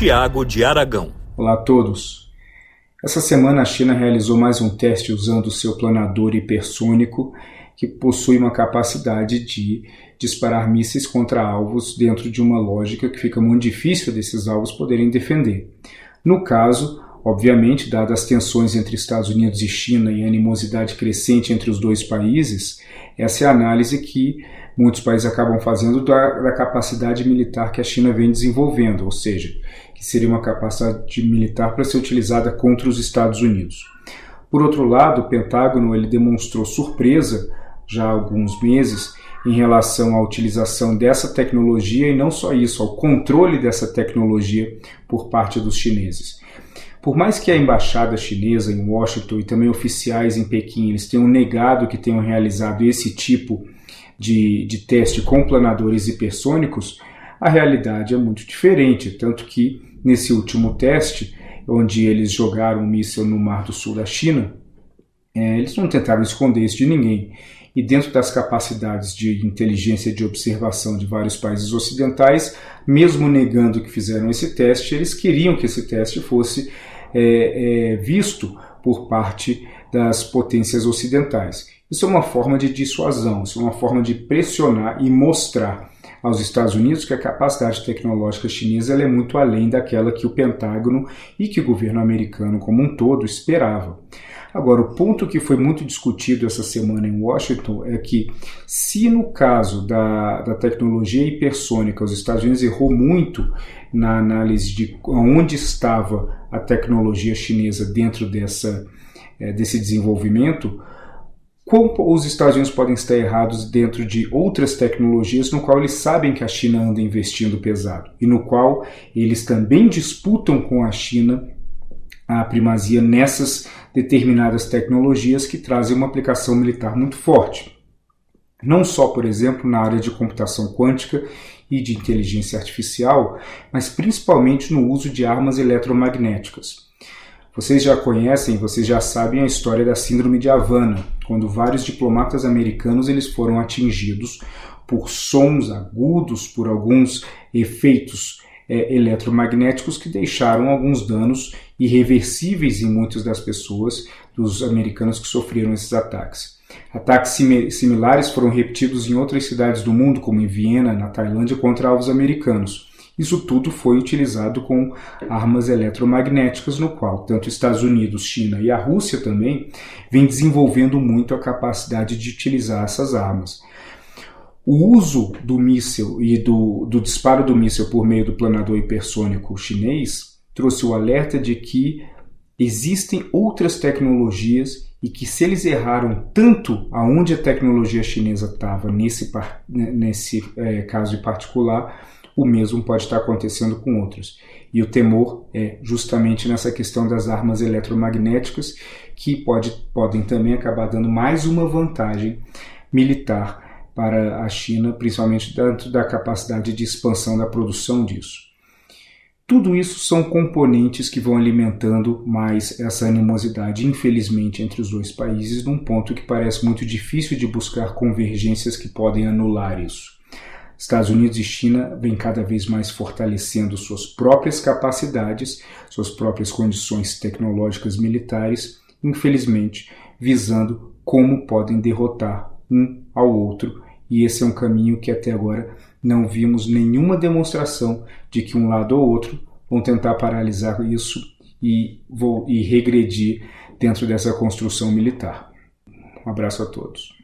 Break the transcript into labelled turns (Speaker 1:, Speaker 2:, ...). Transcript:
Speaker 1: Tiago de Aragão.
Speaker 2: Olá a todos. Essa semana a China realizou mais um teste usando seu planador hipersônico, que possui uma capacidade de disparar mísseis contra alvos dentro de uma lógica que fica muito difícil desses alvos poderem defender. No caso, obviamente, dadas as tensões entre Estados Unidos e China e a animosidade crescente entre os dois países, essa é a análise que muitos países acabam fazendo da, da capacidade militar que a China vem desenvolvendo, ou seja, que seria uma capacidade militar para ser utilizada contra os Estados Unidos. Por outro lado, o Pentágono ele demonstrou surpresa já há alguns meses em relação à utilização dessa tecnologia e não só isso, ao controle dessa tecnologia por parte dos chineses. Por mais que a embaixada chinesa em Washington e também oficiais em Pequim eles tenham negado que tenham realizado esse tipo de, de teste com planadores hipersônicos, a realidade é muito diferente, tanto que nesse último teste, onde eles jogaram um míssil no Mar do Sul da China, é, eles não tentaram esconder isso de ninguém. E dentro das capacidades de inteligência de observação de vários países ocidentais, mesmo negando que fizeram esse teste, eles queriam que esse teste fosse é, é, visto por parte das potências ocidentais. Isso é uma forma de dissuasão, isso é uma forma de pressionar e mostrar aos Estados Unidos que a capacidade tecnológica chinesa é muito além daquela que o Pentágono e que o governo americano como um todo esperava. Agora, o ponto que foi muito discutido essa semana em Washington é que, se no caso da, da tecnologia hipersônica os Estados Unidos errou muito na análise de onde estava a tecnologia chinesa dentro dessa, é, desse desenvolvimento, como os Estados Unidos podem estar errados dentro de outras tecnologias no qual eles sabem que a China anda investindo pesado e no qual eles também disputam com a China a primazia nessas determinadas tecnologias que trazem uma aplicação militar muito forte. Não só, por exemplo, na área de computação quântica e de inteligência artificial, mas principalmente no uso de armas eletromagnéticas. Vocês já conhecem, vocês já sabem a história da síndrome de Havana, quando vários diplomatas americanos eles foram atingidos por sons agudos, por alguns efeitos é, eletromagnéticos que deixaram alguns danos irreversíveis em muitas das pessoas, dos americanos que sofreram esses ataques. Ataques similares foram repetidos em outras cidades do mundo, como em Viena, na Tailândia, contra alvos americanos. Isso tudo foi utilizado com armas eletromagnéticas, no qual tanto Estados Unidos, China e a Rússia também vêm desenvolvendo muito a capacidade de utilizar essas armas. O uso do míssil e do, do disparo do míssil por meio do planador hipersônico chinês trouxe o alerta de que existem outras tecnologias e que se eles erraram tanto aonde a tecnologia chinesa estava nesse, nesse é, caso em particular, o mesmo pode estar acontecendo com outros. E o temor é justamente nessa questão das armas eletromagnéticas, que pode, podem também acabar dando mais uma vantagem militar para a China, principalmente dentro da capacidade de expansão da produção disso. Tudo isso são componentes que vão alimentando mais essa animosidade, infelizmente, entre os dois países, num ponto que parece muito difícil de buscar convergências que podem anular isso. Estados Unidos e China vêm cada vez mais fortalecendo suas próprias capacidades, suas próprias condições tecnológicas militares, infelizmente, visando como podem derrotar um ao outro, e esse é um caminho que até agora não vimos nenhuma demonstração de que um lado ou outro vão tentar paralisar isso e, e regredir dentro dessa construção militar. Um abraço a todos.